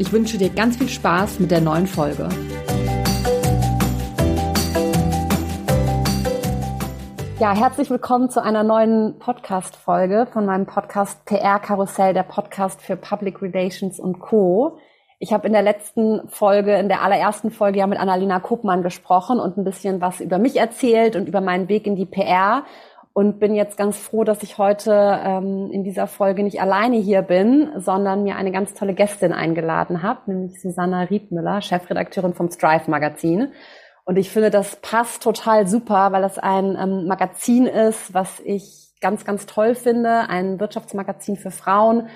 Ich wünsche dir ganz viel Spaß mit der neuen Folge. Ja, herzlich willkommen zu einer neuen Podcast-Folge von meinem Podcast PR Karussell, der Podcast für Public Relations und Co. Ich habe in der letzten Folge, in der allerersten Folge ja mit Annalena Kuppmann gesprochen und ein bisschen was über mich erzählt und über meinen Weg in die PR und bin jetzt ganz froh, dass ich heute ähm, in dieser Folge nicht alleine hier bin, sondern mir eine ganz tolle Gästin eingeladen habe, nämlich Susanna Riedmüller, Chefredakteurin vom Strive Magazin. Und ich finde, das passt total super, weil das ein ähm, Magazin ist, was ich ganz, ganz toll finde, ein Wirtschaftsmagazin für Frauen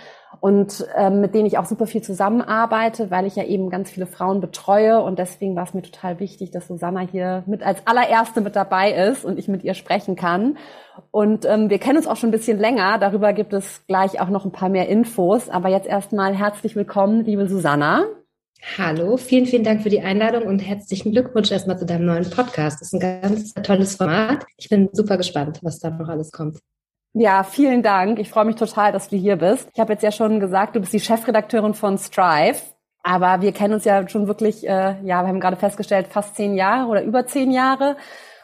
und ähm, mit denen ich auch super viel zusammenarbeite, weil ich ja eben ganz viele Frauen betreue und deswegen war es mir total wichtig, dass Susanna hier mit als allererste mit dabei ist und ich mit ihr sprechen kann. Und ähm, wir kennen uns auch schon ein bisschen länger, darüber gibt es gleich auch noch ein paar mehr Infos, aber jetzt erstmal herzlich willkommen, liebe Susanna. Hallo, vielen, vielen Dank für die Einladung und herzlichen Glückwunsch erstmal zu deinem neuen Podcast. Das ist ein ganz tolles Format. Ich bin super gespannt, was da noch alles kommt. Ja, vielen Dank. Ich freue mich total, dass du hier bist. Ich habe jetzt ja schon gesagt, du bist die Chefredakteurin von Strive. Aber wir kennen uns ja schon wirklich, äh, ja, wir haben gerade festgestellt, fast zehn Jahre oder über zehn Jahre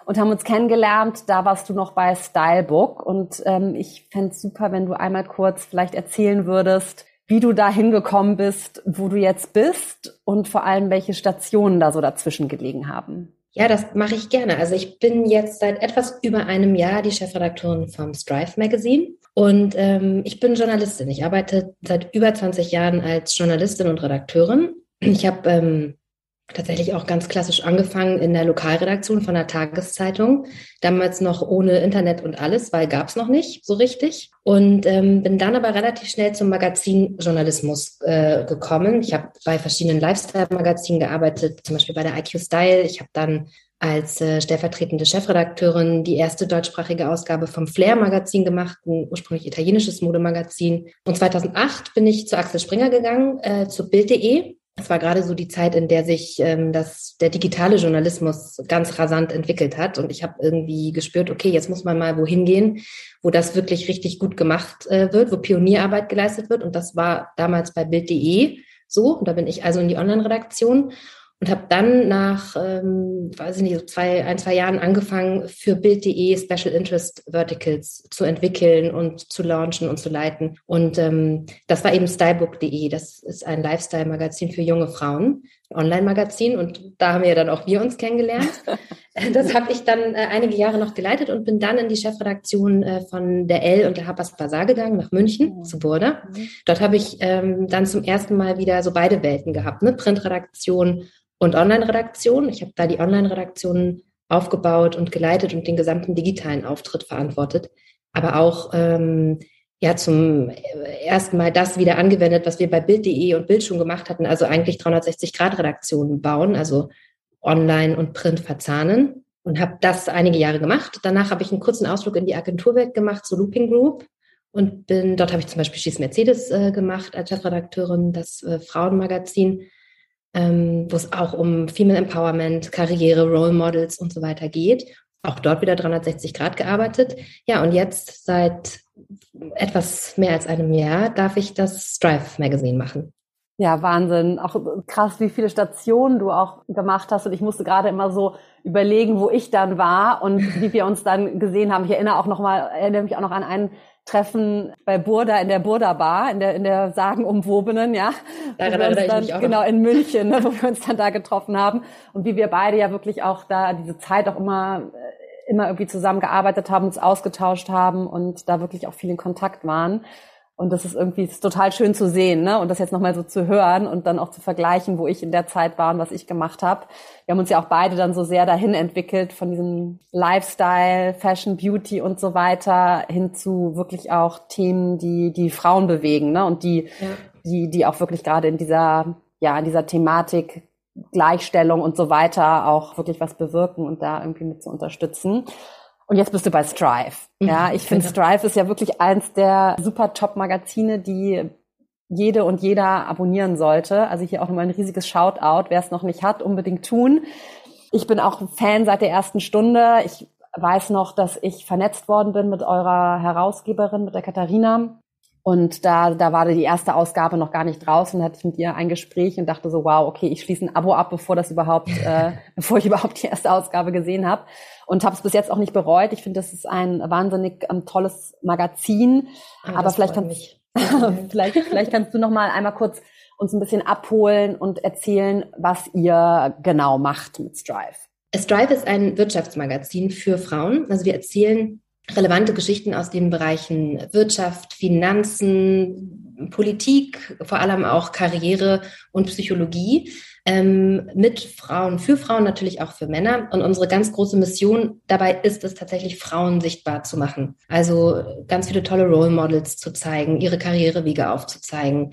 und haben uns kennengelernt. Da warst du noch bei Stylebook. Und ähm, ich fände es super, wenn du einmal kurz vielleicht erzählen würdest, wie du da hingekommen bist, wo du jetzt bist und vor allem, welche Stationen da so dazwischen gelegen haben. Ja, das mache ich gerne. Also ich bin jetzt seit etwas über einem Jahr die Chefredakteurin vom Strive Magazine und ähm, ich bin Journalistin. Ich arbeite seit über 20 Jahren als Journalistin und Redakteurin. Ich habe ähm, tatsächlich auch ganz klassisch angefangen in der Lokalredaktion von der Tageszeitung. Damals noch ohne Internet und alles, weil gab es noch nicht so richtig. Und ähm, bin dann aber relativ schnell zum Magazin Journalismus äh, gekommen. Ich habe bei verschiedenen Lifestyle-Magazinen gearbeitet, zum Beispiel bei der IQ Style. Ich habe dann als äh, stellvertretende Chefredakteurin die erste deutschsprachige Ausgabe vom Flair-Magazin gemacht, ein ursprünglich italienisches Modemagazin. Und 2008 bin ich zu Axel Springer gegangen, äh, zu Bild.de es war gerade so die Zeit, in der sich ähm, das, der digitale Journalismus ganz rasant entwickelt hat. Und ich habe irgendwie gespürt, okay, jetzt muss man mal wohin gehen, wo das wirklich richtig gut gemacht äh, wird, wo Pionierarbeit geleistet wird. Und das war damals bei Bild.de so. Und da bin ich also in die Online-Redaktion und habe dann nach, ähm, weiß ich nicht, so zwei, ein, zwei Jahren angefangen, für Bild.de Special Interest Verticals zu entwickeln und zu launchen und zu leiten. Und ähm, das war eben stylebook.de. Das ist ein Lifestyle-Magazin für junge Frauen, Online-Magazin. Und da haben wir dann auch wir uns kennengelernt. das habe ich dann äh, einige Jahre noch geleitet und bin dann in die Chefredaktion äh, von der L und der Harper's Bazaar gegangen, nach München, mhm. zu Burda. Mhm. Dort habe ich ähm, dann zum ersten Mal wieder so beide Welten gehabt, ne? Printredaktion und Online-Redaktion. Ich habe da die Online-Redaktion aufgebaut und geleitet und den gesamten digitalen Auftritt verantwortet. Aber auch ähm, ja zum ersten Mal das wieder angewendet, was wir bei Bild.de und Bild schon gemacht hatten, also eigentlich 360-Grad-Redaktionen bauen, also Online und Print verzahnen und habe das einige Jahre gemacht. Danach habe ich einen kurzen Ausflug in die Agenturwelt gemacht, zu Looping Group und bin dort habe ich zum Beispiel Schieß Mercedes äh, gemacht als Chefredakteurin, das äh, Frauenmagazin ähm, wo es auch um Female Empowerment, Karriere, Role Models und so weiter geht. Auch dort wieder 360 Grad gearbeitet. Ja, und jetzt seit etwas mehr als einem Jahr darf ich das Strive Magazine machen. Ja, Wahnsinn. Auch krass, wie viele Stationen du auch gemacht hast. Und ich musste gerade immer so überlegen, wo ich dann war und wie wir uns dann gesehen haben. Ich erinnere auch noch mal, erinnere mich auch noch an einen Treffen bei Burda in der Burda Bar, in der, in der sagenumwobenen, ja. Daran erinnere ich mich auch. Genau, in München, ne, wo wir uns dann da getroffen haben. Und wie wir beide ja wirklich auch da diese Zeit auch immer, immer irgendwie zusammengearbeitet haben, uns ausgetauscht haben und da wirklich auch viel in Kontakt waren. Und das ist irgendwie ist total schön zu sehen, ne? Und das jetzt nochmal so zu hören und dann auch zu vergleichen, wo ich in der Zeit war und was ich gemacht habe. Wir haben uns ja auch beide dann so sehr dahin entwickelt, von diesem Lifestyle, Fashion, Beauty und so weiter hin zu wirklich auch Themen, die die Frauen bewegen, ne? Und die, ja. die, die auch wirklich gerade in dieser ja, in dieser Thematik Gleichstellung und so weiter auch wirklich was bewirken und da irgendwie mit zu unterstützen. Und jetzt bist du bei Strive. Ja, ich finde. Strive ist ja wirklich eins der super Top-Magazine, die jede und jeder abonnieren sollte. Also hier auch nochmal ein riesiges Shoutout. Wer es noch nicht hat, unbedingt tun. Ich bin auch Fan seit der ersten Stunde. Ich weiß noch, dass ich vernetzt worden bin mit eurer Herausgeberin, mit der Katharina. Und da, da war die erste Ausgabe noch gar nicht draußen, hatte ich mit ihr ein Gespräch und dachte so, wow, okay, ich schließe ein Abo ab, bevor das überhaupt, äh, bevor ich überhaupt die erste Ausgabe gesehen habe. Und habe es bis jetzt auch nicht bereut. Ich finde, das ist ein wahnsinnig ähm, tolles Magazin. Ah, aber vielleicht kannst, vielleicht, vielleicht kannst du noch mal einmal kurz uns ein bisschen abholen und erzählen, was ihr genau macht mit Strive. Strive ist ein Wirtschaftsmagazin für Frauen. Also wir erzählen relevante Geschichten aus den Bereichen Wirtschaft, Finanzen, Politik, vor allem auch Karriere und Psychologie ähm, mit Frauen, für Frauen natürlich auch für Männer. Und unsere ganz große Mission dabei ist es tatsächlich, Frauen sichtbar zu machen. Also ganz viele tolle Role Models zu zeigen, ihre Karrierewege aufzuzeigen.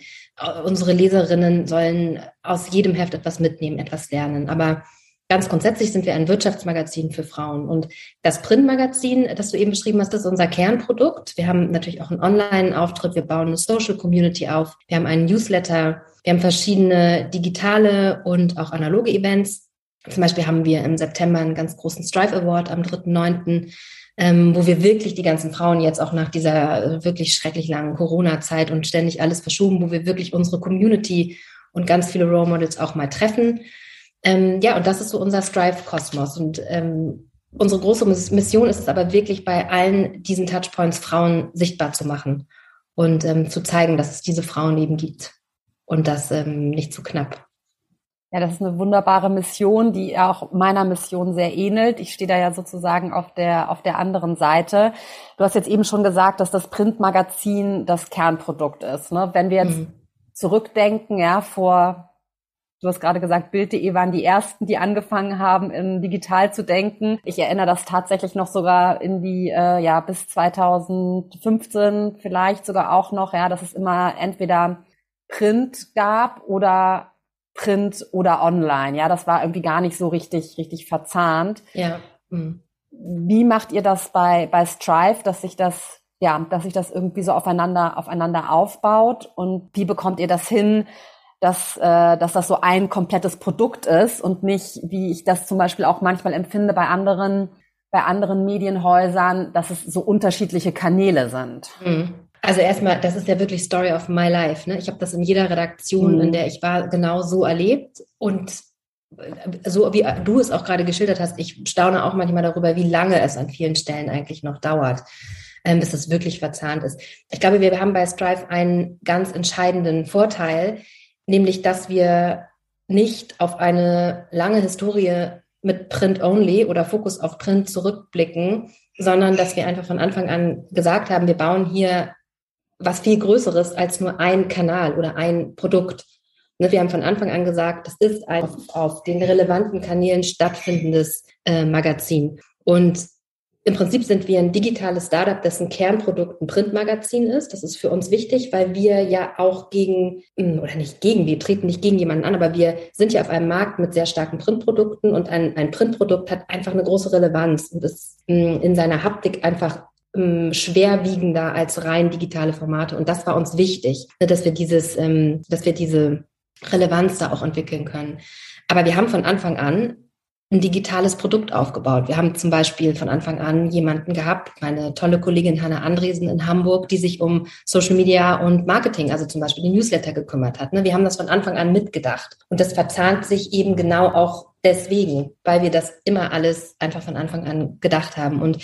Unsere Leserinnen sollen aus jedem Heft etwas mitnehmen, etwas lernen. Aber Ganz grundsätzlich sind wir ein Wirtschaftsmagazin für Frauen. Und das Printmagazin, das du eben beschrieben hast, ist unser Kernprodukt. Wir haben natürlich auch einen Online-Auftritt. Wir bauen eine Social Community auf. Wir haben einen Newsletter. Wir haben verschiedene digitale und auch analoge Events. Zum Beispiel haben wir im September einen ganz großen Strive Award am 3.9., ähm, wo wir wirklich die ganzen Frauen jetzt auch nach dieser wirklich schrecklich langen Corona-Zeit und ständig alles verschoben, wo wir wirklich unsere Community und ganz viele Role Models auch mal treffen. Ähm, ja, und das ist so unser Strive-Kosmos. Und ähm, unsere große Mission ist es aber wirklich bei allen diesen Touchpoints Frauen sichtbar zu machen und ähm, zu zeigen, dass es diese Frauen eben gibt und das ähm, nicht zu knapp. Ja, das ist eine wunderbare Mission, die auch meiner Mission sehr ähnelt. Ich stehe da ja sozusagen auf der, auf der anderen Seite. Du hast jetzt eben schon gesagt, dass das Printmagazin das Kernprodukt ist. Ne? Wenn wir jetzt mhm. zurückdenken, ja, vor Du hast gerade gesagt, Bild.de waren die ersten, die angefangen haben, in digital zu denken. Ich erinnere das tatsächlich noch sogar in die, äh, ja, bis 2015 vielleicht sogar auch noch, ja, dass es immer entweder Print gab oder Print oder online. Ja, das war irgendwie gar nicht so richtig, richtig verzahnt. Ja. Mhm. Wie macht ihr das bei, bei Strive, dass sich das, ja, dass sich das irgendwie so aufeinander, aufeinander aufbaut? Und wie bekommt ihr das hin, dass, äh, dass das so ein komplettes Produkt ist und nicht, wie ich das zum Beispiel auch manchmal empfinde bei anderen, bei anderen Medienhäusern, dass es so unterschiedliche Kanäle sind. Mhm. Also erstmal, das ist ja wirklich Story of my life. Ne? Ich habe das in jeder Redaktion, mhm. in der ich war, genau so erlebt. Und äh, so wie du es auch gerade geschildert hast, ich staune auch manchmal darüber, wie lange es an vielen Stellen eigentlich noch dauert, ähm, bis es wirklich verzahnt ist. Ich glaube, wir haben bei Strive einen ganz entscheidenden Vorteil, nämlich dass wir nicht auf eine lange Historie mit Print Only oder Fokus auf Print zurückblicken, sondern dass wir einfach von Anfang an gesagt haben, wir bauen hier was viel Größeres als nur ein Kanal oder ein Produkt. Ne, wir haben von Anfang an gesagt, das ist ein auf, den relevanten Kanälen stattfindendes äh, Magazin. Und im Prinzip sind wir ein digitales Startup, dessen Kernprodukt ein Printmagazin ist. Das ist für uns wichtig, weil wir ja auch gegen, hm, oder nicht gegen, wir treten nicht gegen jemanden an, aber wir sind ja auf einem Markt mit sehr starken Printprodukten und ein, ein Printprodukt hat einfach eine große Relevanz und ist hm, in seiner Haptik einfach hm, schwerwiegender als rein digitale Formate. Und das war uns wichtig, dass wir dieses, dass wir diese Relevanz da auch entwickeln können. Aber wir haben von Anfang an ein digitales Produkt aufgebaut. Wir haben zum Beispiel von Anfang an jemanden gehabt, meine tolle Kollegin Hanna Andresen in Hamburg, die sich um Social Media und Marketing, also zum Beispiel den Newsletter gekümmert hat. Ne? Wir haben das von Anfang an mitgedacht. Und das verzahnt sich eben genau auch deswegen, weil wir das immer alles einfach von Anfang an gedacht haben. Und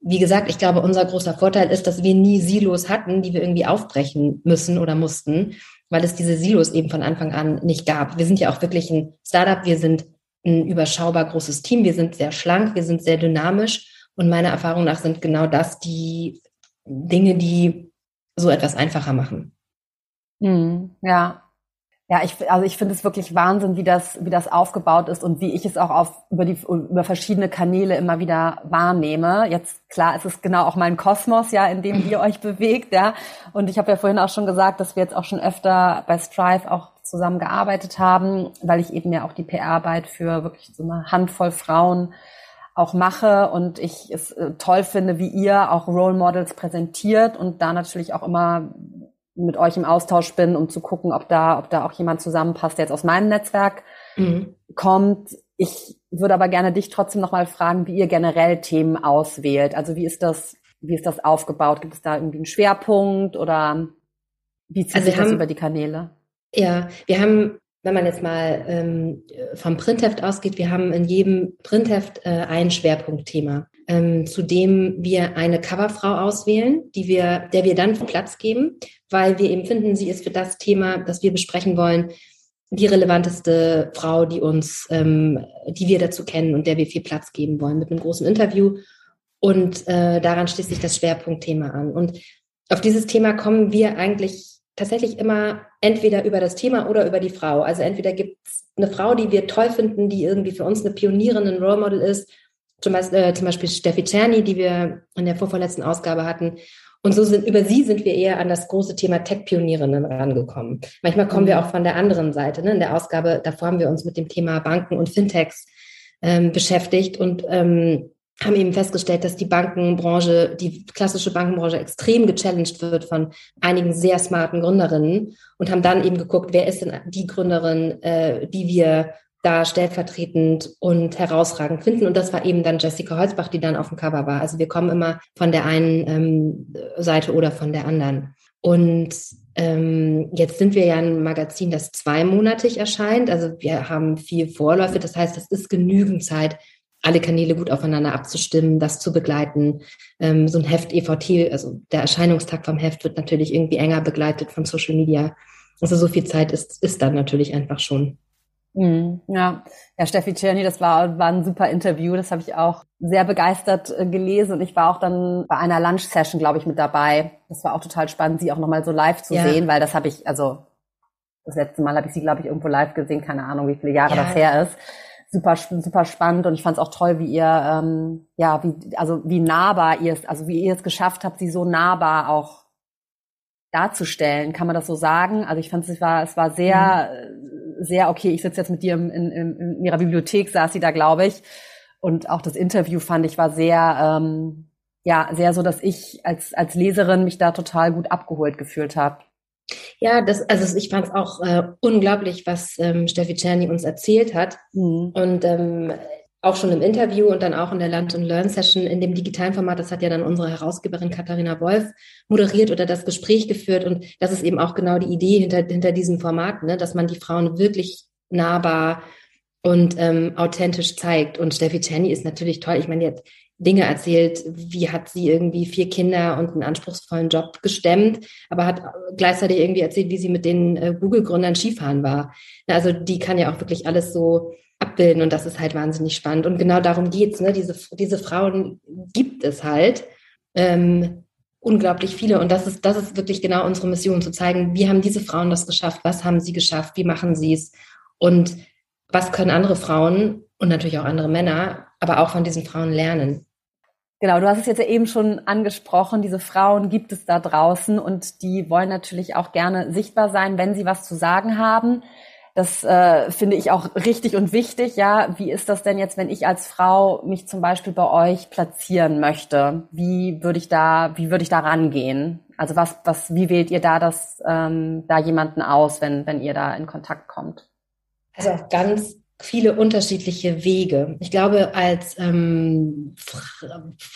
wie gesagt, ich glaube, unser großer Vorteil ist, dass wir nie Silos hatten, die wir irgendwie aufbrechen müssen oder mussten, weil es diese Silos eben von Anfang an nicht gab. Wir sind ja auch wirklich ein Startup, wir sind ein überschaubar großes Team. Wir sind sehr schlank, wir sind sehr dynamisch und meiner Erfahrung nach sind genau das die Dinge, die so etwas einfacher machen. Hm, ja. Ja, ich, also ich finde es wirklich Wahnsinn, wie das, wie das aufgebaut ist und wie ich es auch auf, über die, über verschiedene Kanäle immer wieder wahrnehme. Jetzt, klar, es ist genau auch mein Kosmos, ja, in dem ihr euch bewegt, ja. Und ich habe ja vorhin auch schon gesagt, dass wir jetzt auch schon öfter bei Strive auch zusammen gearbeitet haben, weil ich eben ja auch die PR-Arbeit für wirklich so eine Handvoll Frauen auch mache und ich es äh, toll finde, wie ihr auch Role Models präsentiert und da natürlich auch immer mit euch im Austausch bin, um zu gucken, ob da, ob da auch jemand zusammenpasst, der jetzt aus meinem Netzwerk mhm. kommt. Ich würde aber gerne dich trotzdem nochmal fragen, wie ihr generell Themen auswählt. Also wie ist das, wie ist das aufgebaut? Gibt es da irgendwie einen Schwerpunkt oder wie zieht also sich das haben, über die Kanäle? Ja, wir haben, wenn man jetzt mal ähm, vom Printheft ausgeht, wir haben in jedem Printheft äh, ein Schwerpunktthema ähm, zu dem wir eine Coverfrau auswählen, die wir, der wir dann Platz geben, weil wir eben finden, sie ist für das Thema, das wir besprechen wollen, die relevanteste Frau, die uns, ähm, die wir dazu kennen und der wir viel Platz geben wollen mit einem großen Interview. Und äh, daran schließt sich das Schwerpunktthema an. Und auf dieses Thema kommen wir eigentlich tatsächlich immer entweder über das Thema oder über die Frau. Also entweder gibt es eine Frau, die wir toll finden, die irgendwie für uns eine Pionierin, ein Role Model ist zum Beispiel, äh, zum Beispiel Steffi Czerny, die wir in der vorvorletzten Ausgabe hatten. Und so sind, über sie sind wir eher an das große Thema Tech-Pionierinnen rangekommen. Manchmal kommen mhm. wir auch von der anderen Seite. Ne? In der Ausgabe, davor haben wir uns mit dem Thema Banken und Fintechs ähm, beschäftigt und ähm, haben eben festgestellt, dass die Bankenbranche, die klassische Bankenbranche extrem gechallenged wird von einigen sehr smarten Gründerinnen und haben dann eben geguckt, wer ist denn die Gründerin, äh, die wir da stellvertretend und herausragend finden. Und das war eben dann Jessica Holzbach, die dann auf dem Cover war. Also wir kommen immer von der einen ähm, Seite oder von der anderen. Und ähm, jetzt sind wir ja ein Magazin, das zweimonatig erscheint. Also wir haben vier Vorläufe. Das heißt, es ist genügend Zeit, alle Kanäle gut aufeinander abzustimmen, das zu begleiten. Ähm, so ein Heft EVT, also der Erscheinungstag vom Heft wird natürlich irgendwie enger begleitet von Social Media. Also so viel Zeit ist, ist dann natürlich einfach schon. Mhm, ja, ja, Steffi Czerny, das war, war ein super Interview. Das habe ich auch sehr begeistert äh, gelesen und ich war auch dann bei einer Lunch-Session, glaube ich, mit dabei. Das war auch total spannend, sie auch nochmal so live zu ja. sehen, weil das habe ich, also das letzte Mal habe ich sie, glaube ich, irgendwo live gesehen, keine Ahnung, wie viele Jahre ja. das her ist. Super, super spannend und ich fand es auch toll, wie ihr, ähm, ja, wie, also wie nahbar ihr es, also wie ihr es geschafft habt, sie so nahbar auch darzustellen, kann man das so sagen? Also ich fand es war, es war sehr, mhm. Sehr okay. Ich sitze jetzt mit dir in, in, in ihrer Bibliothek, saß sie da, glaube ich. Und auch das Interview fand ich war sehr, ähm, ja, sehr so, dass ich als, als Leserin mich da total gut abgeholt gefühlt habe. Ja, das, also ich fand es auch äh, unglaublich, was ähm, Steffi Czerny uns erzählt hat. Mhm. Und ähm, auch schon im Interview und dann auch in der Lunch and Learn Session in dem digitalen Format, das hat ja dann unsere Herausgeberin Katharina Wolf moderiert oder das Gespräch geführt. Und das ist eben auch genau die Idee hinter, hinter diesem Format, ne? dass man die Frauen wirklich nahbar und ähm, authentisch zeigt. Und Steffi Czerny ist natürlich toll. Ich meine, die hat Dinge erzählt, wie hat sie irgendwie vier Kinder und einen anspruchsvollen Job gestemmt, aber hat gleichzeitig irgendwie erzählt, wie sie mit den äh, Google-Gründern Skifahren war. Also die kann ja auch wirklich alles so abbilden und das ist halt wahnsinnig spannend. Und genau darum geht's. Ne? Diese, diese Frauen gibt es halt. Ähm, unglaublich viele. Und das ist, das ist wirklich genau unsere Mission, zu zeigen, wie haben diese Frauen das geschafft, was haben sie geschafft, wie machen sie es und was können andere Frauen und natürlich auch andere Männer, aber auch von diesen Frauen lernen. Genau, du hast es jetzt ja eben schon angesprochen, diese Frauen gibt es da draußen und die wollen natürlich auch gerne sichtbar sein, wenn sie was zu sagen haben. Das äh, finde ich auch richtig und wichtig. Ja, wie ist das denn jetzt, wenn ich als Frau mich zum Beispiel bei euch platzieren möchte? Wie würde ich da, wie würde ich da rangehen? Also was, was, wie wählt ihr da das, ähm, da jemanden aus, wenn, wenn ihr da in Kontakt kommt? Also auf ganz viele unterschiedliche Wege. Ich glaube, als ähm,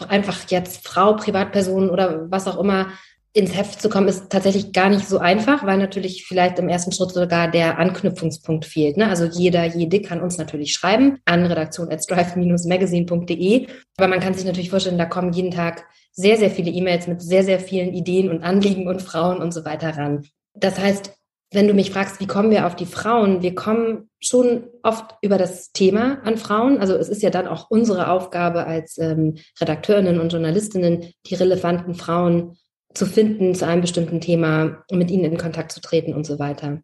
einfach jetzt Frau, Privatperson oder was auch immer ins Heft zu kommen, ist tatsächlich gar nicht so einfach, weil natürlich vielleicht im ersten Schritt sogar der Anknüpfungspunkt fehlt. Ne? Also jeder, jede kann uns natürlich schreiben an redaktion.strive-magazine.de. Aber man kann sich natürlich vorstellen, da kommen jeden Tag sehr, sehr viele E-Mails mit sehr, sehr vielen Ideen und Anliegen und Frauen und so weiter ran. Das heißt, wenn du mich fragst, wie kommen wir auf die Frauen, wir kommen schon oft über das Thema an Frauen. Also es ist ja dann auch unsere Aufgabe als ähm, Redakteurinnen und Journalistinnen, die relevanten Frauen zu finden zu einem bestimmten Thema, mit ihnen in Kontakt zu treten und so weiter.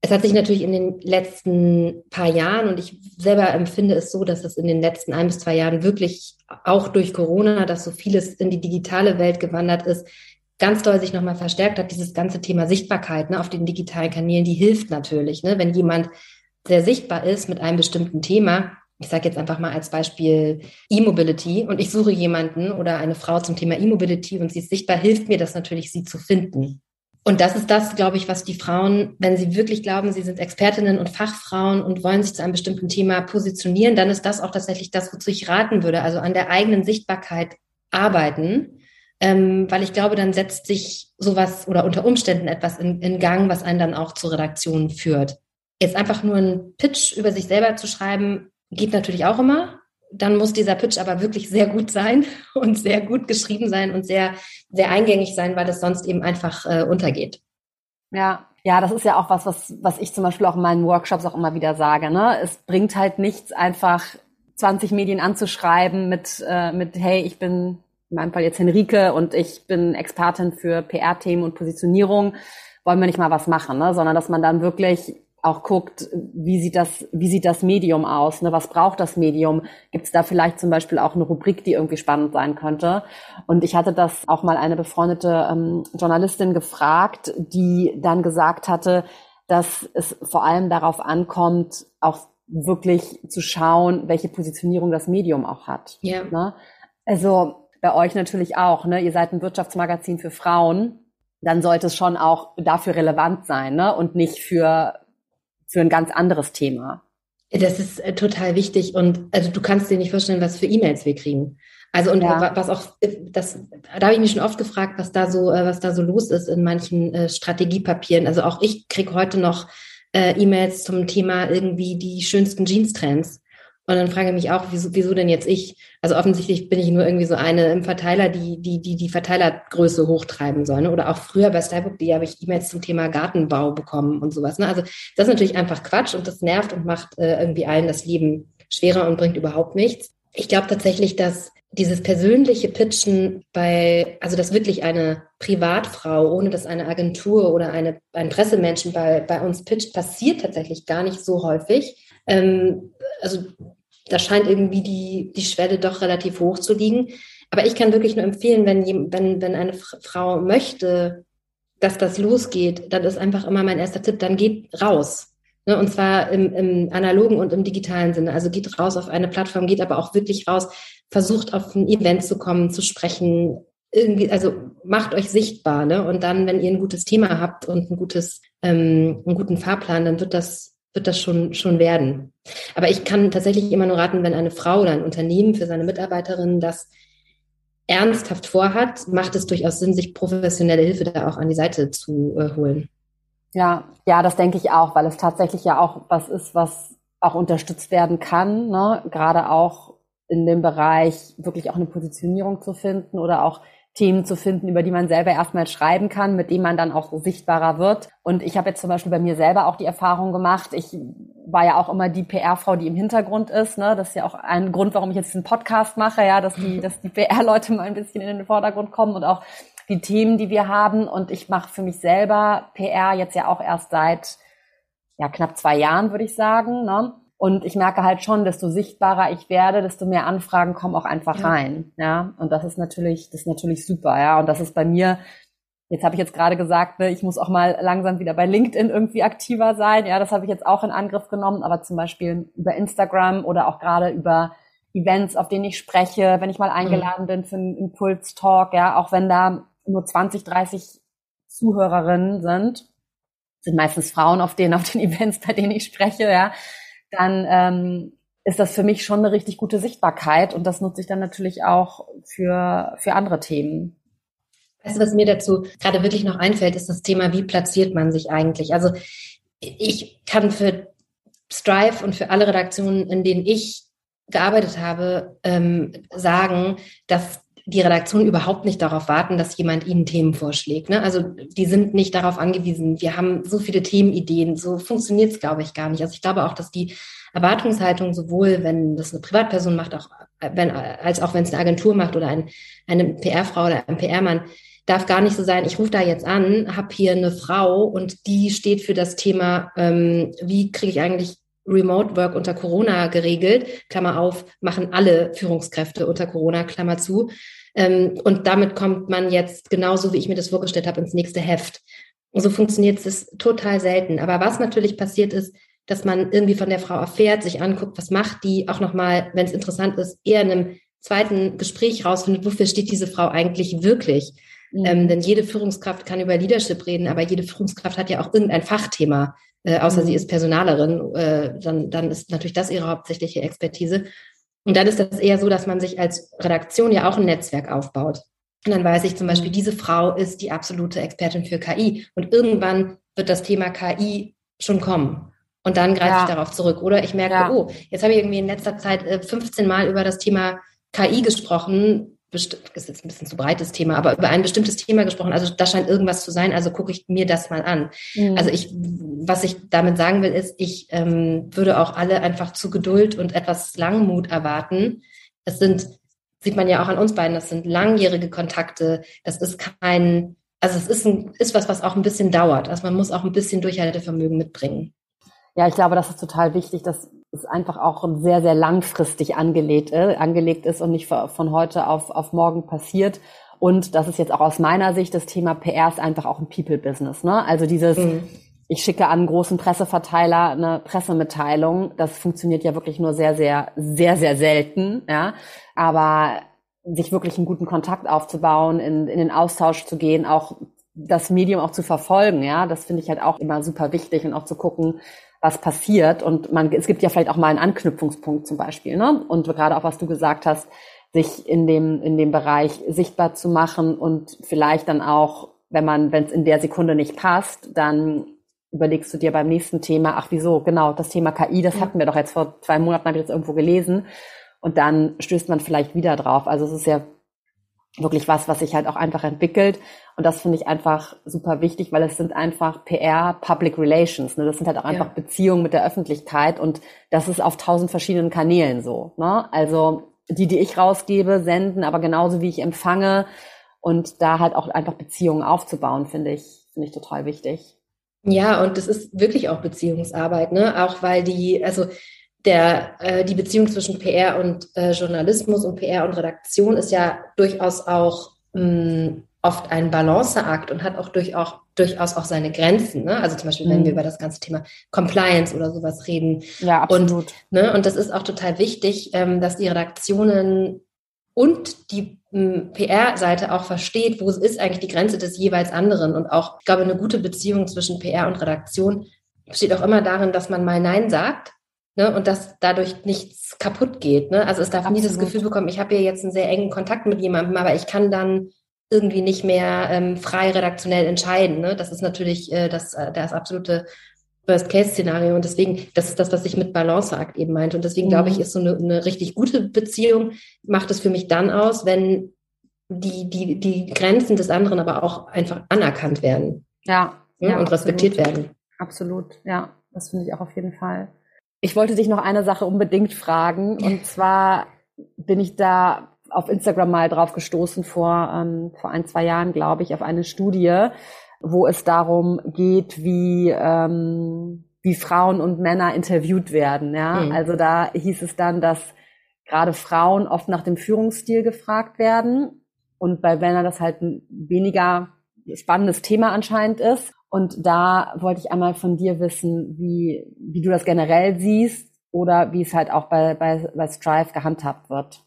es hat sich natürlich in den letzten paar Jahren und ich selber empfinde es so, dass es in den letzten ein bis zwei Jahren wirklich auch durch Corona, dass so vieles in die digitale Welt gewandert ist, ganz doll sich nochmal verstärkt hat, dieses ganze Thema Sichtbarkeit ne, auf den digitalen Kanälen, die hilft natürlich. Ne, wenn jemand sehr sichtbar ist mit einem bestimmten Thema, ich sage jetzt einfach mal als Beispiel E-Mobility und ich suche jemanden oder eine Frau zum Thema E-Mobility und sie ist sichtbar, hilft mir das natürlich, sie zu finden. Und das ist das, glaube ich, was die Frauen, wenn sie wirklich glauben, sie sind Expertinnen und Fachfrauen und wollen sich zu einem bestimmten Thema positionieren, dann ist das auch tatsächlich das, wozu ich raten würde. Also an der eigenen Sichtbarkeit arbeiten, ähm, weil ich glaube, dann setzt sich sowas oder unter Umständen etwas in, in Gang, was einen dann auch zur Redaktion führt. Jetzt einfach nur einen Pitch über sich selber zu schreiben, geht natürlich auch immer dann muss dieser Pitch aber wirklich sehr gut sein und sehr gut geschrieben sein und sehr, sehr eingängig sein, weil es sonst eben einfach äh, untergeht. Ja, ja, das ist ja auch was, was, was ich zum Beispiel auch in meinen Workshops auch immer wieder sage. Ne? Es bringt halt nichts, einfach 20 Medien anzuschreiben mit, äh, mit, hey, ich bin in meinem Fall jetzt Henrike und ich bin Expertin für PR-Themen und Positionierung. Wollen wir nicht mal was machen, ne? sondern dass man dann wirklich auch guckt, wie sieht das, wie sieht das Medium aus? Ne? Was braucht das Medium? Gibt es da vielleicht zum Beispiel auch eine Rubrik, die irgendwie spannend sein könnte? Und ich hatte das auch mal eine befreundete ähm, Journalistin gefragt, die dann gesagt hatte, dass es vor allem darauf ankommt, auch wirklich zu schauen, welche Positionierung das Medium auch hat. Ja. Ne? Also bei euch natürlich auch. Ne? Ihr seid ein Wirtschaftsmagazin für Frauen dann sollte es schon auch dafür relevant sein ne? und nicht für für ein ganz anderes Thema. Das ist äh, total wichtig und also du kannst dir nicht vorstellen, was für E-Mails wir kriegen. Also und ja. was auch äh, das da habe ich mich schon oft gefragt, was da so äh, was da so los ist in manchen Strategiepapieren. Also auch ich kriege heute noch E-Mails zum Thema irgendwie die schönsten Jeans-Trends. Und dann frage ich mich auch, wieso, wieso denn jetzt ich? Also offensichtlich bin ich nur irgendwie so eine im Verteiler, die die die, die Verteilergröße hochtreiben soll. Ne? Oder auch früher bei Stylebook.de habe ich E-Mails zum Thema Gartenbau bekommen und sowas. Ne? Also das ist natürlich einfach Quatsch und das nervt und macht äh, irgendwie allen das Leben schwerer und bringt überhaupt nichts. Ich glaube tatsächlich, dass dieses persönliche Pitchen bei, also dass wirklich eine Privatfrau, ohne dass eine Agentur oder eine, ein Pressemenschen bei, bei uns pitcht, passiert tatsächlich gar nicht so häufig. Ähm, also da scheint irgendwie die, die Schwelle doch relativ hoch zu liegen. Aber ich kann wirklich nur empfehlen, wenn, wenn, wenn eine Frau möchte, dass das losgeht, dann ist einfach immer mein erster Tipp, dann geht raus. Ne? Und zwar im, im analogen und im digitalen Sinne. Also geht raus auf eine Plattform, geht aber auch wirklich raus, versucht auf ein Event zu kommen, zu sprechen, irgendwie, also macht euch sichtbar, ne? Und dann, wenn ihr ein gutes Thema habt und ein gutes, ähm, einen guten Fahrplan, dann wird das wird das schon, schon werden. Aber ich kann tatsächlich immer nur raten, wenn eine Frau oder ein Unternehmen für seine Mitarbeiterinnen das ernsthaft vorhat, macht es durchaus Sinn, sich professionelle Hilfe da auch an die Seite zu äh, holen. Ja, ja, das denke ich auch, weil es tatsächlich ja auch was ist, was auch unterstützt werden kann, ne? gerade auch in dem Bereich wirklich auch eine Positionierung zu finden oder auch Themen zu finden, über die man selber erstmal schreiben kann, mit denen man dann auch sichtbarer wird. Und ich habe jetzt zum Beispiel bei mir selber auch die Erfahrung gemacht, ich war ja auch immer die PR-Frau, die im Hintergrund ist. Ne? Das ist ja auch ein Grund, warum ich jetzt diesen Podcast mache, ja, dass die, dass die PR-Leute mal ein bisschen in den Vordergrund kommen und auch die Themen, die wir haben. Und ich mache für mich selber PR jetzt ja auch erst seit ja, knapp zwei Jahren, würde ich sagen. Ne? Und ich merke halt schon, desto sichtbarer ich werde, desto mehr Anfragen kommen auch einfach ja. rein. Ja. Und das ist natürlich, das ist natürlich super, ja. Und das ist bei mir, jetzt habe ich jetzt gerade gesagt, ne, ich muss auch mal langsam wieder bei LinkedIn irgendwie aktiver sein. Ja, das habe ich jetzt auch in Angriff genommen, aber zum Beispiel über Instagram oder auch gerade über Events, auf denen ich spreche, wenn ich mal eingeladen mhm. bin für einen Impuls-Talk, ja, auch wenn da nur 20, 30 Zuhörerinnen sind, sind meistens Frauen auf denen, auf den Events, bei denen ich spreche, ja dann ähm, ist das für mich schon eine richtig gute Sichtbarkeit und das nutze ich dann natürlich auch für, für andere Themen. Weißt du, was mir dazu gerade wirklich noch einfällt, ist das Thema, wie platziert man sich eigentlich? Also ich kann für Strive und für alle Redaktionen, in denen ich gearbeitet habe, ähm, sagen, dass die Redaktion überhaupt nicht darauf warten, dass jemand ihnen Themen vorschlägt. Ne? Also die sind nicht darauf angewiesen. Wir haben so viele Themenideen. So funktioniert es, glaube ich, gar nicht. Also ich glaube auch, dass die Erwartungshaltung sowohl, wenn das eine Privatperson macht, auch wenn, als auch wenn es eine Agentur macht oder ein, eine PR-Frau oder ein PR-Mann, darf gar nicht so sein, ich rufe da jetzt an, habe hier eine Frau und die steht für das Thema, ähm, wie kriege ich eigentlich Remote Work unter Corona geregelt, Klammer auf, machen alle Führungskräfte unter Corona, Klammer zu. Ähm, und damit kommt man jetzt genauso, wie ich mir das vorgestellt habe, ins nächste Heft. So funktioniert es total selten. Aber was natürlich passiert ist, dass man irgendwie von der Frau erfährt, sich anguckt, was macht die, auch nochmal, wenn es interessant ist, eher in einem zweiten Gespräch rausfindet, wofür steht diese Frau eigentlich wirklich. Mhm. Ähm, denn jede Führungskraft kann über Leadership reden, aber jede Führungskraft hat ja auch irgendein Fachthema, äh, außer mhm. sie ist Personalerin. Äh, dann, dann ist natürlich das ihre hauptsächliche Expertise. Und dann ist das eher so, dass man sich als Redaktion ja auch ein Netzwerk aufbaut. Und dann weiß ich zum Beispiel, mhm. diese Frau ist die absolute Expertin für KI. Und irgendwann wird das Thema KI schon kommen. Und dann greife ja. ich darauf zurück. Oder ich merke, ja. oh, jetzt habe ich irgendwie in letzter Zeit 15 äh, Mal über das Thema KI gesprochen. Best ist jetzt ein bisschen zu breites Thema, aber über ein bestimmtes Thema gesprochen. Also da scheint irgendwas zu sein, also gucke ich mir das mal an. Mhm. Also ich, was ich damit sagen will, ist, ich ähm, würde auch alle einfach zu Geduld und etwas Langmut erwarten. Es sind, sieht man ja auch an uns beiden, das sind langjährige Kontakte. Das ist kein, also es ist, ein, ist was, was auch ein bisschen dauert. Also man muss auch ein bisschen Durchhaltevermögen mitbringen. Ja, ich glaube, das ist total wichtig, dass es einfach auch sehr, sehr langfristig angelegt, äh, angelegt ist und nicht von heute auf, auf morgen passiert. Und das ist jetzt auch aus meiner Sicht das Thema PR ist einfach auch ein People-Business. Ne? Also dieses, mhm. ich schicke an einen großen Presseverteiler eine Pressemitteilung, das funktioniert ja wirklich nur sehr, sehr, sehr, sehr selten. Ja, aber sich wirklich einen guten Kontakt aufzubauen, in, in den Austausch zu gehen, auch das Medium auch zu verfolgen, ja, das finde ich halt auch immer super wichtig und auch zu gucken, was passiert. Und man, es gibt ja vielleicht auch mal einen Anknüpfungspunkt zum Beispiel. Ne? Und gerade auch, was du gesagt hast, sich in dem, in dem Bereich sichtbar zu machen und vielleicht dann auch, wenn man, wenn es in der Sekunde nicht passt, dann überlegst du dir beim nächsten Thema, ach wieso, genau, das Thema KI, das hatten wir doch jetzt vor zwei Monaten, habe ich jetzt irgendwo gelesen. Und dann stößt man vielleicht wieder drauf. Also es ist ja wirklich was, was sich halt auch einfach entwickelt. Und das finde ich einfach super wichtig, weil es sind einfach PR, Public Relations. Ne? Das sind halt auch einfach ja. Beziehungen mit der Öffentlichkeit und das ist auf tausend verschiedenen Kanälen so. Ne? Also die, die ich rausgebe, senden, aber genauso wie ich empfange und da halt auch einfach Beziehungen aufzubauen, finde ich, finde ich total wichtig. Ja, und das ist wirklich auch Beziehungsarbeit, ne? Auch weil die, also der, äh, die Beziehung zwischen PR und äh, Journalismus und PR und Redaktion ist ja durchaus auch mh, mm, oft ein Balanceakt und hat auch durchaus, durchaus auch seine Grenzen. Ne? Also zum Beispiel, mhm. wenn wir mhm. über das ganze Thema Compliance oder sowas reden. Ja, absolut. Und, ne, und das ist auch total wichtig, ähm, dass die Redaktionen und die mm, PR-Seite auch versteht, wo ist eigentlich die Grenze des jeweils anderen. Und auch, ich glaube, eine gute Beziehung zwischen PR und Redaktion besteht auch immer darin, dass man mal Nein sagt Ne, und dass dadurch nichts kaputt geht. Ne? Also es darf Absolut. nie das Gefühl bekommen, ich habe hier jetzt einen sehr engen Kontakt mit jemandem, aber ich kann dann irgendwie nicht mehr ähm, frei redaktionell entscheiden. Ne? Das ist natürlich äh, das, äh, das absolute Worst-Case-Szenario. Und deswegen, das ist das, was ich mit Balanceakt eben meinte. Und deswegen mhm. glaube ich, mhm. ist so eine, eine richtig gute Beziehung, macht es für mich dann aus, wenn die, die, die Grenzen des anderen aber auch einfach anerkannt werden. Ja. ja, ja und respektiert werden. Absolut, ja. Das finde ich auch auf jeden Fall. Ich wollte dich noch eine Sache unbedingt fragen. Und zwar bin ich da auf Instagram mal drauf gestoßen vor, ähm, vor ein, zwei Jahren, glaube ich, auf eine Studie, wo es darum geht, wie, ähm, wie Frauen und Männer interviewt werden. Ja? Mhm. Also da hieß es dann, dass gerade Frauen oft nach dem Führungsstil gefragt werden und bei Männern das halt ein weniger spannendes Thema anscheinend ist. Und da wollte ich einmal von dir wissen, wie, wie du das generell siehst oder wie es halt auch bei, bei, bei Strive gehandhabt wird.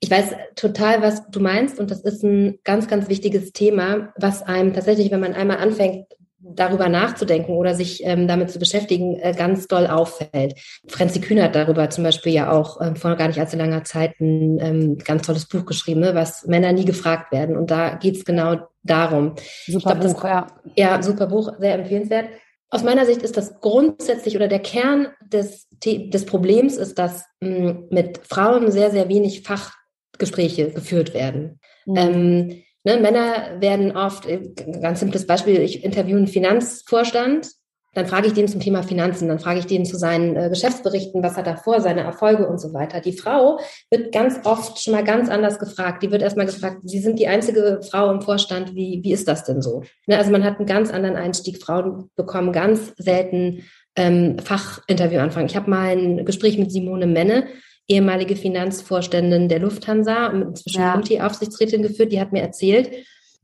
Ich weiß total, was du meinst und das ist ein ganz, ganz wichtiges Thema, was einem tatsächlich, wenn man einmal anfängt, darüber nachzudenken oder sich ähm, damit zu beschäftigen, äh, ganz doll auffällt. Franzi Kühn hat darüber zum Beispiel ja auch ähm, vor gar nicht allzu langer Zeit ein ähm, ganz tolles Buch geschrieben, ne, was Männer nie gefragt werden. Und da geht es genau darum. Super glaub, Buch, das, ja. Ja, super Buch, sehr empfehlenswert. Aus meiner Sicht ist das grundsätzlich oder der Kern des, des Problems ist, dass mh, mm, mit Frauen sehr, sehr wenig Fachgespräche geführt werden. Mhm. Ähm, Ne, Männer werden oft, äh, ganz simples Beispiel, ich interviewe einen Finanzvorstand dann frage ich den zum Thema Finanzen, dann frage ich den zu seinen äh, Geschäftsberichten, was hat er vor, seine Erfolge und so weiter. Die Frau wird ganz oft schon mal ganz anders gefragt. Die wird erstmal gefragt, Sie sind die einzige Frau im Vorstand, wie, wie ist das denn so? Ne, also man hat einen ganz anderen Einstieg. Frauen bekommen ganz selten ähm, Fachinterview anfangen. Ich habe mal ein Gespräch mit Simone Menne, ehemalige Finanzvorständin der Lufthansa und inzwischen ja. Multi-Aufsichtsrätin geführt. Die hat mir erzählt,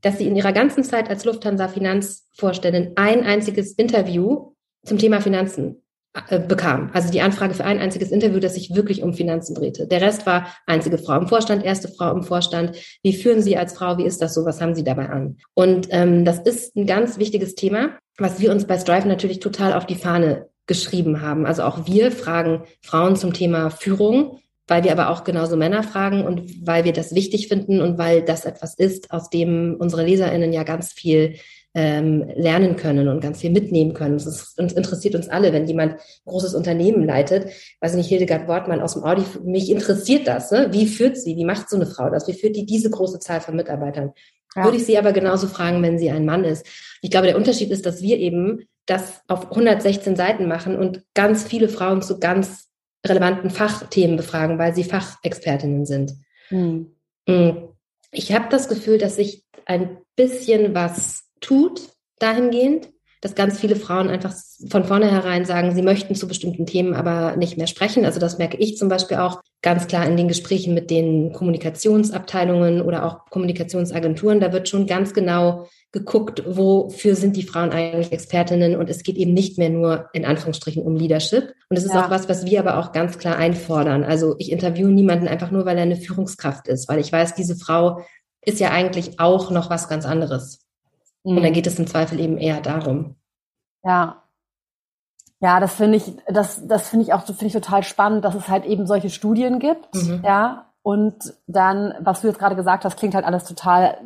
dass sie in ihrer ganzen Zeit als Lufthansa Finanzvorständin ein einziges Interview zum Thema Finanzen äh, bekam. Also die Anfrage für ein einziges Interview, das sich wirklich um Finanzen drehte. Der Rest war einzige Frau im Vorstand, erste Frau im Vorstand. Wie führen Sie als Frau? Wie ist das so? Was haben Sie dabei an? Und ähm, das ist ein ganz wichtiges Thema, was wir uns bei Strive natürlich total auf die Fahne geschrieben haben. Also auch wir fragen Frauen zum Thema Führung weil wir aber auch genauso Männer fragen und weil wir das wichtig finden und weil das etwas ist, aus dem unsere LeserInnen ja ganz viel ähm, lernen können und ganz viel mitnehmen können. Es ist, uns interessiert uns alle, wenn jemand ein großes Unternehmen leitet, weiß nicht, Hildegard Wortmann aus dem Audi, mich interessiert das. Ne? Wie führt sie? Wie macht so eine Frau das? Wie führt die diese große Zahl von Mitarbeitern? Ja. Würde ich sie aber genauso fragen, wenn sie ein Mann ist. Ich glaube, der Unterschied ist, dass wir eben das auf 116 Seiten machen und ganz viele Frauen zu ganz relevanten Fachthemen befragen, weil sie Fachexpertinnen sind. Hm. hm. Ich habe das Gefühl, dass sich ein bisschen was tut dahingehend, dass ganz viele Frauen einfach von vornherein sagen, sie möchten zu bestimmten Themen aber nicht mehr sprechen. Also das merke ich zum Beispiel auch ganz klar in den Gesprächen mit den Kommunikationsabteilungen oder auch Kommunikationsagenturen. Da wird schon ganz genau geguckt, wofür sind die Frauen eigentlich Expertinnen und es geht eben nicht mehr nur in Anführungsstrichen um Leadership. Und es ist ja. auch was, was wir aber auch ganz klar einfordern. Also ich interviewe niemanden einfach nur, weil er eine Führungskraft ist, weil ich weiß, diese Frau ist ja eigentlich auch noch was ganz anderes. Mhm. Und dann geht es im Zweifel eben eher darum. Ja. Ja, das finde ich, das, das finde ich auch, finde ich total spannend, dass es halt eben solche Studien gibt, mhm. ja. Und dann, was du jetzt gerade gesagt hast, klingt halt alles total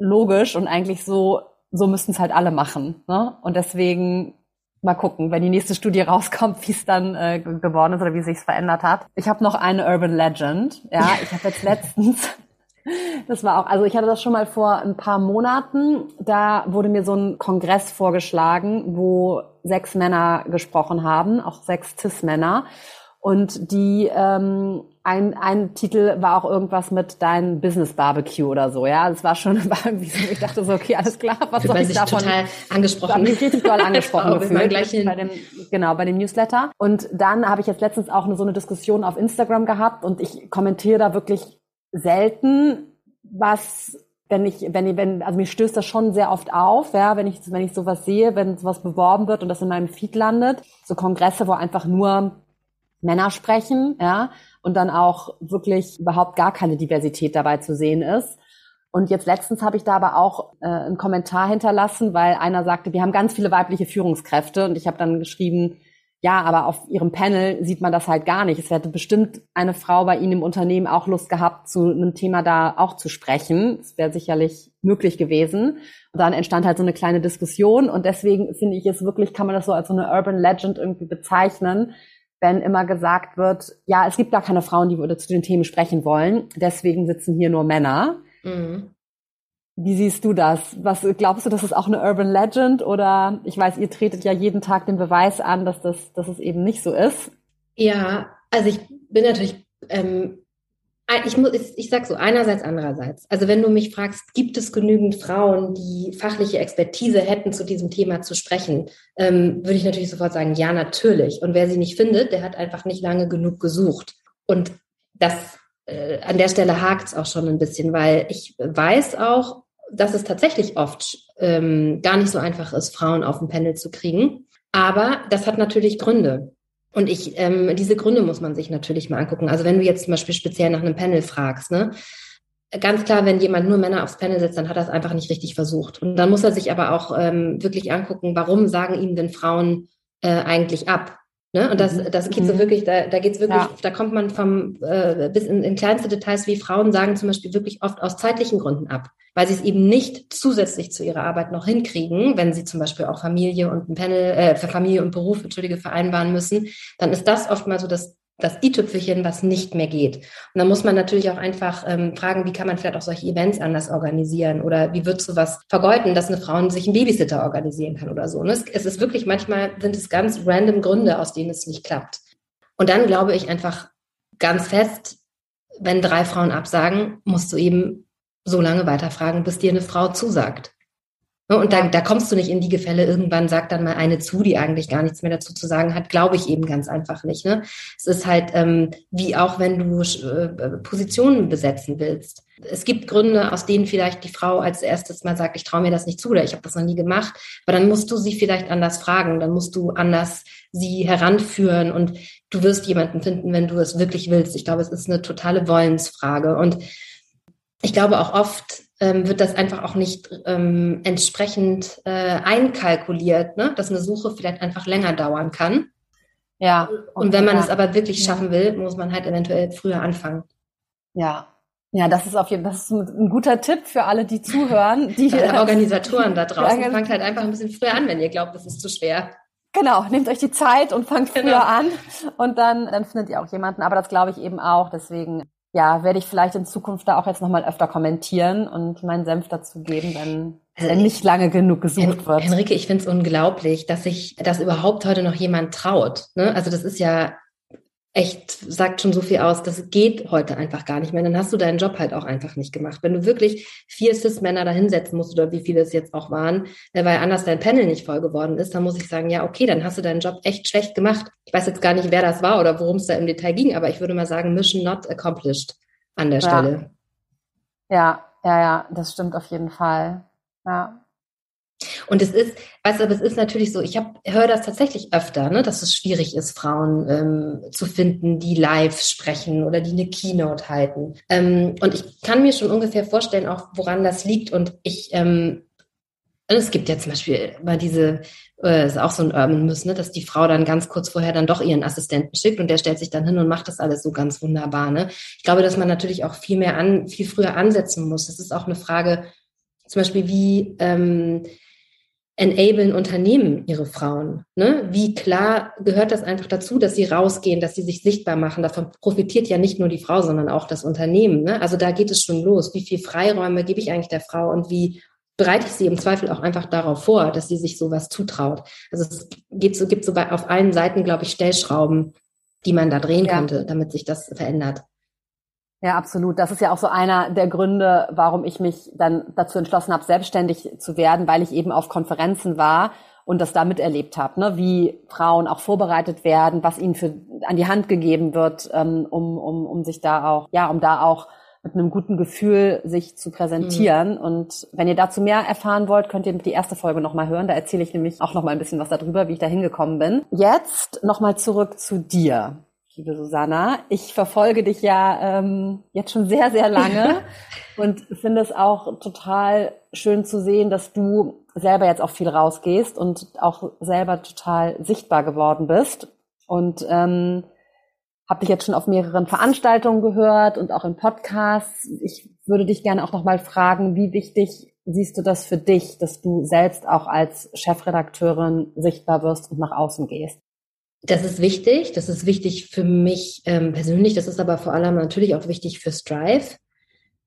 logisch und eigentlich so, so müssten es halt alle machen. Ne? Und deswegen mal gucken, wenn die nächste Studie rauskommt, wie es dann äh, geworden ist oder wie sich verändert hat. Ich habe noch eine Urban Legend. Ja, ich habe jetzt letztens, das war auch, also ich hatte das schon mal vor ein paar Monaten. Da wurde mir so ein Kongress vorgeschlagen, wo sechs Männer gesprochen haben, auch sechs Cis-Männer. Und die ähm, ein, ein Titel war auch irgendwas mit dein Business Barbecue oder so, ja. Es war schon, war irgendwie so, ich dachte so, okay, alles klar, was soll ich davon? total angesprochen. Ich richtig doll angesprochen gefühlt. bei dem, genau, bei dem Newsletter. Und dann habe ich jetzt letztens auch eine, so eine Diskussion auf Instagram gehabt und ich kommentiere da wirklich selten, was wenn ich, wenn ich, wenn, also mir stößt das schon sehr oft auf, ja, wenn ich, wenn ich sowas sehe, wenn sowas beworben wird und das in meinem Feed landet, so Kongresse, wo einfach nur Männer sprechen, ja, und dann auch wirklich überhaupt gar keine Diversität dabei zu sehen ist. Und jetzt letztens habe ich da aber auch äh, einen Kommentar hinterlassen, weil einer sagte, wir haben ganz viele weibliche Führungskräfte und ich habe dann geschrieben, ja, aber auf ihrem Panel sieht man das halt gar nicht. Es hätte bestimmt eine Frau bei Ihnen im Unternehmen auch Lust gehabt, zu einem Thema da auch zu sprechen. Das wäre sicherlich möglich gewesen. Und dann entstand halt so eine kleine Diskussion und deswegen finde ich es wirklich, kann man das so als so eine Urban Legend irgendwie bezeichnen, wenn immer gesagt wird, ja, es gibt gar keine Frauen, die zu den Themen sprechen wollen, deswegen sitzen hier nur Männer. Mhm. Wie siehst du das? Was glaubst du, das ist auch eine Urban Legend oder ich weiß, ihr tretet ja jeden Tag den Beweis an, dass das, dass es eben nicht so ist. Ja, also ich bin natürlich ähm, ich, muss, ich sag so, einerseits, andererseits. Also wenn du mich fragst, gibt es genügend Frauen, die fachliche Expertise hätten, zu diesem Thema zu sprechen, ähm, würde ich natürlich sofort sagen, ja, natürlich. Und wer sie nicht findet, der hat einfach nicht lange genug gesucht. Und das äh, an der Stelle hakt es auch schon ein bisschen, weil ich weiß auch, dass es tatsächlich oft ähm, gar nicht so einfach ist, Frauen auf dem Panel zu kriegen. Aber das hat natürlich Gründe. Und ich, ähm, diese Gründe muss man sich natürlich mal angucken. Also wenn du jetzt zum Beispiel speziell nach einem Panel fragst, ne, ganz klar, wenn jemand nur Männer aufs Panel setzt, dann hat er es einfach nicht richtig versucht. Und dann muss er sich aber auch ähm, wirklich angucken, warum sagen ihm denn Frauen äh, eigentlich ab? Ne? Und das, mhm. das geht so wirklich, da, da geht's wirklich, ja. da kommt man vom äh, bis in, in kleinste Details, wie Frauen sagen zum Beispiel wirklich oft aus zeitlichen Gründen ab, weil sie es eben nicht zusätzlich zu ihrer Arbeit noch hinkriegen, wenn sie zum Beispiel auch Familie und ein Panel, äh, Familie und Beruf, entschuldige, vereinbaren müssen, dann ist das oft mal so das das i-Tüpfelchen, was nicht mehr geht. Und dann muss man natürlich auch einfach ähm, fragen, wie kann man vielleicht auch solche Events anders organisieren oder wie wird sowas vergeuden, dass eine Frau sich einen Babysitter organisieren kann oder so. Ne? Es, es ist wirklich, manchmal sind es ganz random Gründe, aus denen es nicht klappt. Und dann glaube ich einfach ganz fest, wenn drei Frauen absagen, musst du eben so lange weiterfragen, bis dir eine Frau zusagt. Und da, da kommst du nicht in die Gefälle. Irgendwann sagt dann mal eine zu, die eigentlich gar nichts mehr dazu zu sagen hat. Glaube ich eben ganz einfach nicht. Ne? Es ist halt ähm, wie auch, wenn du äh, Positionen besetzen willst. Es gibt Gründe, aus denen vielleicht die Frau als erstes mal sagt, ich traue mir das nicht zu oder ich habe das noch nie gemacht. Aber dann musst du sie vielleicht anders fragen. Dann musst du anders sie heranführen und du wirst jemanden finden, wenn du es wirklich willst. Ich glaube, es ist eine totale Wollensfrage. Und ich glaube auch oft, ähm, wird das einfach auch nicht ähm, entsprechend äh, einkalkuliert, ne? dass eine Suche vielleicht einfach länger dauern kann. Ja. Und wenn man ja. es aber wirklich schaffen will, muss man halt eventuell früher anfangen. Ja. Ja, das ist auf jeden Fall ein guter Tipp für alle, die zuhören. Die für Organisatoren da draußen. Fangt halt einfach ein bisschen früher an, wenn ihr glaubt, das ist zu schwer. Genau, nehmt euch die Zeit und fangt genau. früher an und dann, dann findet ihr auch jemanden. Aber das glaube ich eben auch. Deswegen ja, werde ich vielleicht in Zukunft da auch jetzt nochmal öfter kommentieren und meinen Senf dazu geben, wenn, also wenn nicht lange genug gesucht wird. Henrike, ich finde es unglaublich, dass sich das überhaupt heute noch jemand traut. Ne? Also das ist ja echt, sagt schon so viel aus, das geht heute einfach gar nicht mehr. Dann hast du deinen Job halt auch einfach nicht gemacht. Wenn du wirklich vier Cis-Männer da hinsetzen musst oder wie viele es jetzt auch waren, äh, weil anders dein Panel nicht voll geworden ist, dann muss ich sagen, ja, okay, dann hast du deinen Job echt schlecht gemacht. Ich weiß jetzt gar nicht, wer das war oder worum es da im Detail ging, aber ich würde mal sagen, Mission not accomplished an der ja. Stelle. Ja, ja, ja, das stimmt auf jeden Fall. Ja. Und es ist, weißt du, aber es ist natürlich so, ich höre das tatsächlich öfter, ne, dass es schwierig ist, Frauen ähm, zu finden, die live sprechen oder die eine Keynote halten. Ähm, und ich kann mir schon ungefähr vorstellen, auch woran das liegt. Und ich, ähm, es gibt ja zum Beispiel mal diese, äh, ist auch so ein Urban Myth, ne, dass die Frau dann ganz kurz vorher dann doch ihren Assistenten schickt und der stellt sich dann hin und macht das alles so ganz wunderbar. Ne? Ich glaube, dass man natürlich auch viel mehr an, viel früher ansetzen muss. Das ist auch eine Frage, zum Beispiel, wie ähm, enablen Unternehmen ihre Frauen? Ne? Wie klar gehört das einfach dazu, dass sie rausgehen, dass sie sich sichtbar machen? Davon profitiert ja nicht nur die Frau, sondern auch das Unternehmen. Ne? Also da geht es schon los. Wie viel Freiräume gebe ich eigentlich der Frau und wie bereite ich sie im Zweifel auch einfach darauf vor, dass sie sich sowas zutraut? Also es geht so, gibt so bei, auf allen Seiten, glaube ich, Stellschrauben, die man da drehen ja. könnte, damit sich das verändert. Ja, absolut. Das ist ja auch so einer der Gründe, warum ich mich dann dazu entschlossen habe, selbstständig zu werden, weil ich eben auf Konferenzen war und das da miterlebt habe, ne? wie Frauen auch vorbereitet werden, was ihnen für an die Hand gegeben wird, ähm, um, um, um sich da auch, ja, um da auch mit einem guten Gefühl sich zu präsentieren. Mhm. Und wenn ihr dazu mehr erfahren wollt, könnt ihr die erste Folge nochmal hören. Da erzähle ich nämlich auch nochmal ein bisschen was darüber, wie ich da hingekommen bin. Jetzt nochmal zurück zu dir liebe Susanna. Ich verfolge dich ja ähm, jetzt schon sehr, sehr lange und finde es auch total schön zu sehen, dass du selber jetzt auch viel rausgehst und auch selber total sichtbar geworden bist. Und ähm, habe dich jetzt schon auf mehreren Veranstaltungen gehört und auch in Podcasts. Ich würde dich gerne auch nochmal fragen, wie wichtig siehst du das für dich, dass du selbst auch als Chefredakteurin sichtbar wirst und nach außen gehst? Das ist wichtig. Das ist wichtig für mich ähm, persönlich. Das ist aber vor allem natürlich auch wichtig für Strive.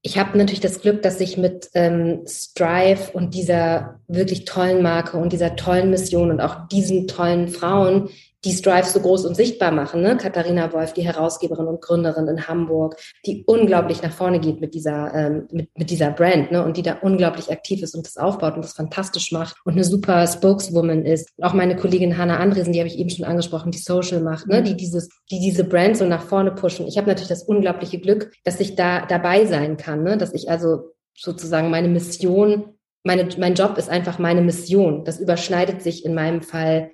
Ich habe natürlich das Glück, dass ich mit ähm, Strive und dieser wirklich tollen Marke und dieser tollen Mission und auch diesen tollen Frauen die Strive so groß und sichtbar machen. Ne? Katharina Wolf, die Herausgeberin und Gründerin in Hamburg, die unglaublich nach vorne geht mit dieser, ähm, mit, mit dieser Brand ne? und die da unglaublich aktiv ist und das aufbaut und das fantastisch macht und eine super Spokeswoman ist. Auch meine Kollegin Hanna Andresen, die habe ich eben schon angesprochen, die Social macht, ne? die, dieses, die diese Brand so nach vorne pushen. Ich habe natürlich das unglaubliche Glück, dass ich da dabei sein kann, ne? dass ich also sozusagen meine Mission meine, mein Job ist einfach meine Mission. Das überschneidet sich in meinem Fall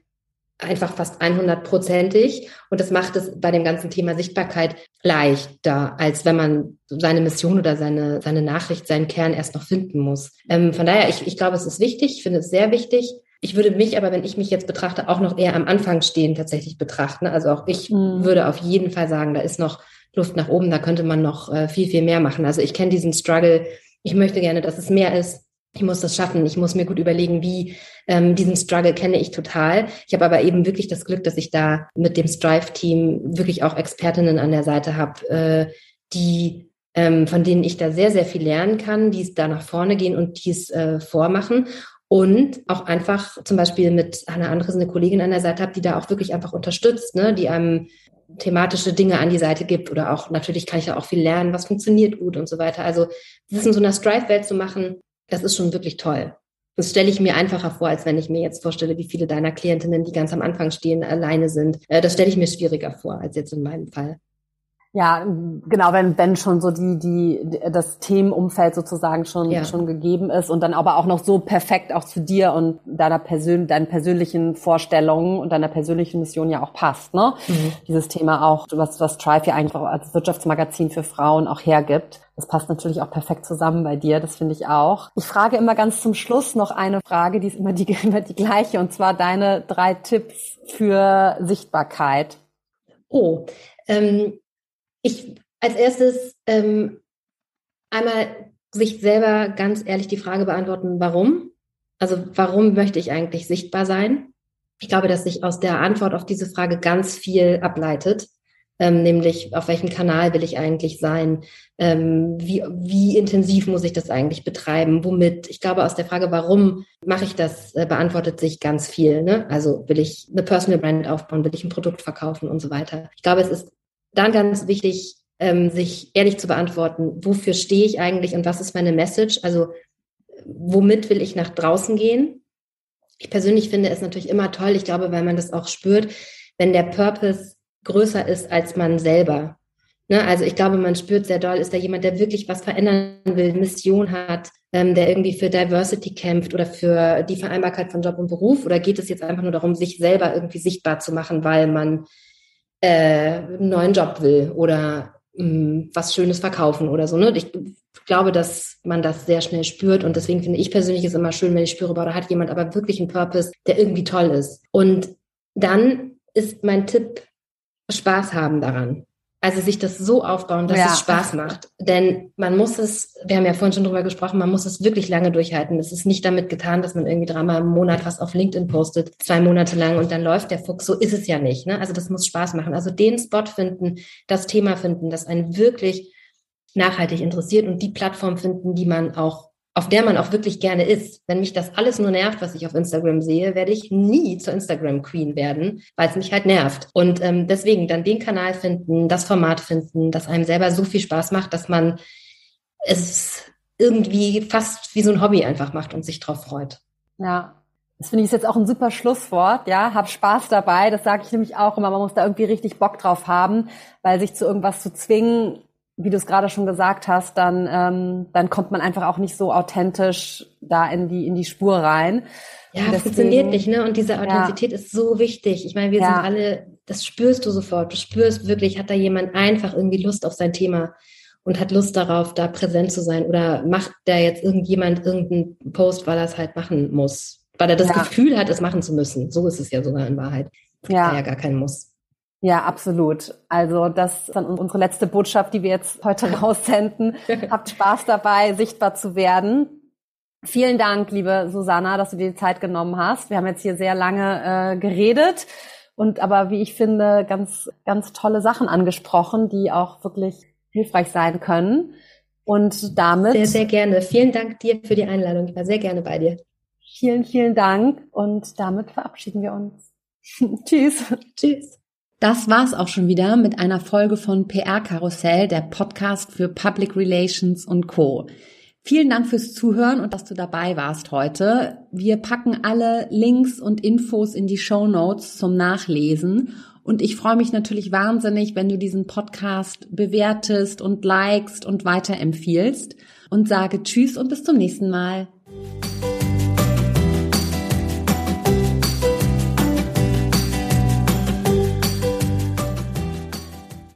einfach fast 100-prozentig. Und das macht es bei dem ganzen Thema Sichtbarkeit leichter, als wenn man seine Mission oder seine, seine Nachricht, seinen Kern erst noch finden muss. Ähm, von daher, ich, ich glaube, es ist wichtig, ich finde es sehr wichtig. Ich würde mich aber, wenn ich mich jetzt betrachte, auch noch eher am Anfang stehen tatsächlich betrachten. Also auch ich mhm. würde auf jeden Fall sagen, da ist noch Luft nach oben, da könnte man noch äh, viel, viel mehr machen. Also ich kenne diesen Struggle. Ich möchte gerne, dass es mehr ist ich muss das schaffen, ich muss mir gut überlegen, wie ähm, diesen Struggle kenne ich total. Ich habe aber eben wirklich das Glück, dass ich da mit dem Strive-Team wirklich auch Expertinnen an der Seite habe, äh, die ähm, von denen ich da sehr, sehr viel lernen kann, die es da nach vorne gehen und die es äh, vormachen. Und auch einfach zum Beispiel mit einer anderen eine Kollegin an der Seite habe, die da auch wirklich einfach unterstützt, ne, die einem thematische Dinge an die Seite gibt oder auch natürlich kann ich da auch viel lernen, was funktioniert gut und so weiter. Also das in so einer Strive-Welt zu machen, das ist schon wirklich toll. Das stelle ich mir einfacher vor, als wenn ich mir jetzt vorstelle, wie viele deiner Klientinnen, die ganz am Anfang stehen, alleine sind. Äh, das stelle ich mir schwieriger vor, als jetzt in meinem Fall. Ja, genau, wenn, wenn schon so die, die, das Themenumfeld sozusagen schon, ja. schon gegeben ist und dann aber auch noch so perfekt auch zu dir und deiner Persön deinen persönlichen Vorstellungen und deiner persönlichen Mission ja auch passt, ne? Mhm. Dieses Thema auch, was, was Tribe ja eigentlich auch als Wirtschaftsmagazin für Frauen auch hergibt. Das passt natürlich auch perfekt zusammen bei dir, das finde ich auch. Ich frage immer ganz zum Schluss noch eine Frage, die ist immer die, immer die gleiche, und zwar deine drei Tipps für Sichtbarkeit. Oh, ähm, ich als erstes ähm, einmal sich selber ganz ehrlich die Frage beantworten, warum? Also warum möchte ich eigentlich sichtbar sein? Ich glaube, dass sich aus der Antwort auf diese Frage ganz viel ableitet, ähm, nämlich auf welchem Kanal will ich eigentlich sein? Ähm, wie, wie intensiv muss ich das eigentlich betreiben? Womit? Ich glaube, aus der Frage, warum mache ich das, äh, beantwortet sich ganz viel. Ne? Also will ich eine Personal Brand aufbauen, will ich ein Produkt verkaufen und so weiter. Ich glaube, es ist dann ganz wichtig, ähm, sich ehrlich zu beantworten, wofür stehe ich eigentlich und was ist meine Message? Also womit will ich nach draußen gehen? Ich persönlich finde es natürlich immer toll, ich glaube, weil man das auch spürt, wenn der Purpose größer ist als man selber. Ne? Also ich glaube, man spürt sehr doll, ist da jemand, der wirklich was verändern will, Mission hat, ähm, der irgendwie für Diversity kämpft oder für die Vereinbarkeit von Job und Beruf? Oder geht es jetzt einfach nur darum, sich selber irgendwie sichtbar zu machen, weil man äh, einen neuen Job will oder mh, hm, was Schönes verkaufen oder so. Ne? Ich glaube, dass man das sehr schnell spürt und deswegen finde ich persönlich es immer schön, wenn ich spüre, boah, da hat jemand aber wirklich einen Purpose, der irgendwie toll ist. Und dann ist mein Tipp, Spaß haben daran. Also sich das so aufbauen, dass ja. es Spaß macht. Denn man muss es, wir haben ja vorhin schon drüber gesprochen, man muss es wirklich lange durchhalten. Es ist nicht damit getan, dass man irgendwie dreimal im Monat was auf LinkedIn postet, zwei Monate lang und dann läuft der Fuchs. So ist es ja nicht. Ne? Also das muss Spaß machen. Also den Spot finden, das Thema finden, das einen wirklich nachhaltig interessiert und die Plattform finden, die man auch auf der man auch wirklich gerne ist. Wenn mich das alles nur nervt, was ich auf Instagram sehe, werde ich nie zur Instagram Queen werden, weil es mich halt nervt. Und ähm, deswegen dann den Kanal finden, das Format finden, das einem selber so viel Spaß macht, dass man es irgendwie fast wie so ein Hobby einfach macht und sich drauf freut. Ja, das finde ich jetzt auch ein super Schlusswort, ja. Hab Spaß dabei. Das sage ich nämlich auch immer. Man muss da irgendwie richtig Bock drauf haben, weil sich zu irgendwas zu zwingen, wie du es gerade schon gesagt hast, dann, ähm, dann kommt man einfach auch nicht so authentisch da in die, in die Spur rein. Ja, Deswegen, funktioniert nicht, ne? Und diese Authentizität ja. ist so wichtig. Ich meine, wir ja. sind alle, das spürst du sofort. Du spürst wirklich, hat da jemand einfach irgendwie Lust auf sein Thema und hat Lust darauf, da präsent zu sein? Oder macht da jetzt irgendjemand irgendeinen Post, weil er es halt machen muss? Weil er das ja. Gefühl hat, es machen zu müssen. So ist es ja sogar in Wahrheit. Ja. ja gar keinen Muss. Ja, absolut. Also das ist dann unsere letzte Botschaft, die wir jetzt heute raussenden. Habt Spaß dabei, sichtbar zu werden. Vielen Dank, liebe Susanna, dass du dir die Zeit genommen hast. Wir haben jetzt hier sehr lange äh, geredet und aber, wie ich finde, ganz, ganz tolle Sachen angesprochen, die auch wirklich hilfreich sein können. Und damit. Sehr, sehr gerne. Vielen Dank dir für die Einladung. Ich war sehr gerne bei dir. Vielen, vielen Dank. Und damit verabschieden wir uns. Tschüss. Tschüss. Das war's auch schon wieder mit einer Folge von PR Karussell, der Podcast für Public Relations und Co. Vielen Dank fürs Zuhören und dass du dabei warst heute. Wir packen alle Links und Infos in die Show Notes zum Nachlesen. Und ich freue mich natürlich wahnsinnig, wenn du diesen Podcast bewertest und likest und weiterempfiehlst und sage Tschüss und bis zum nächsten Mal.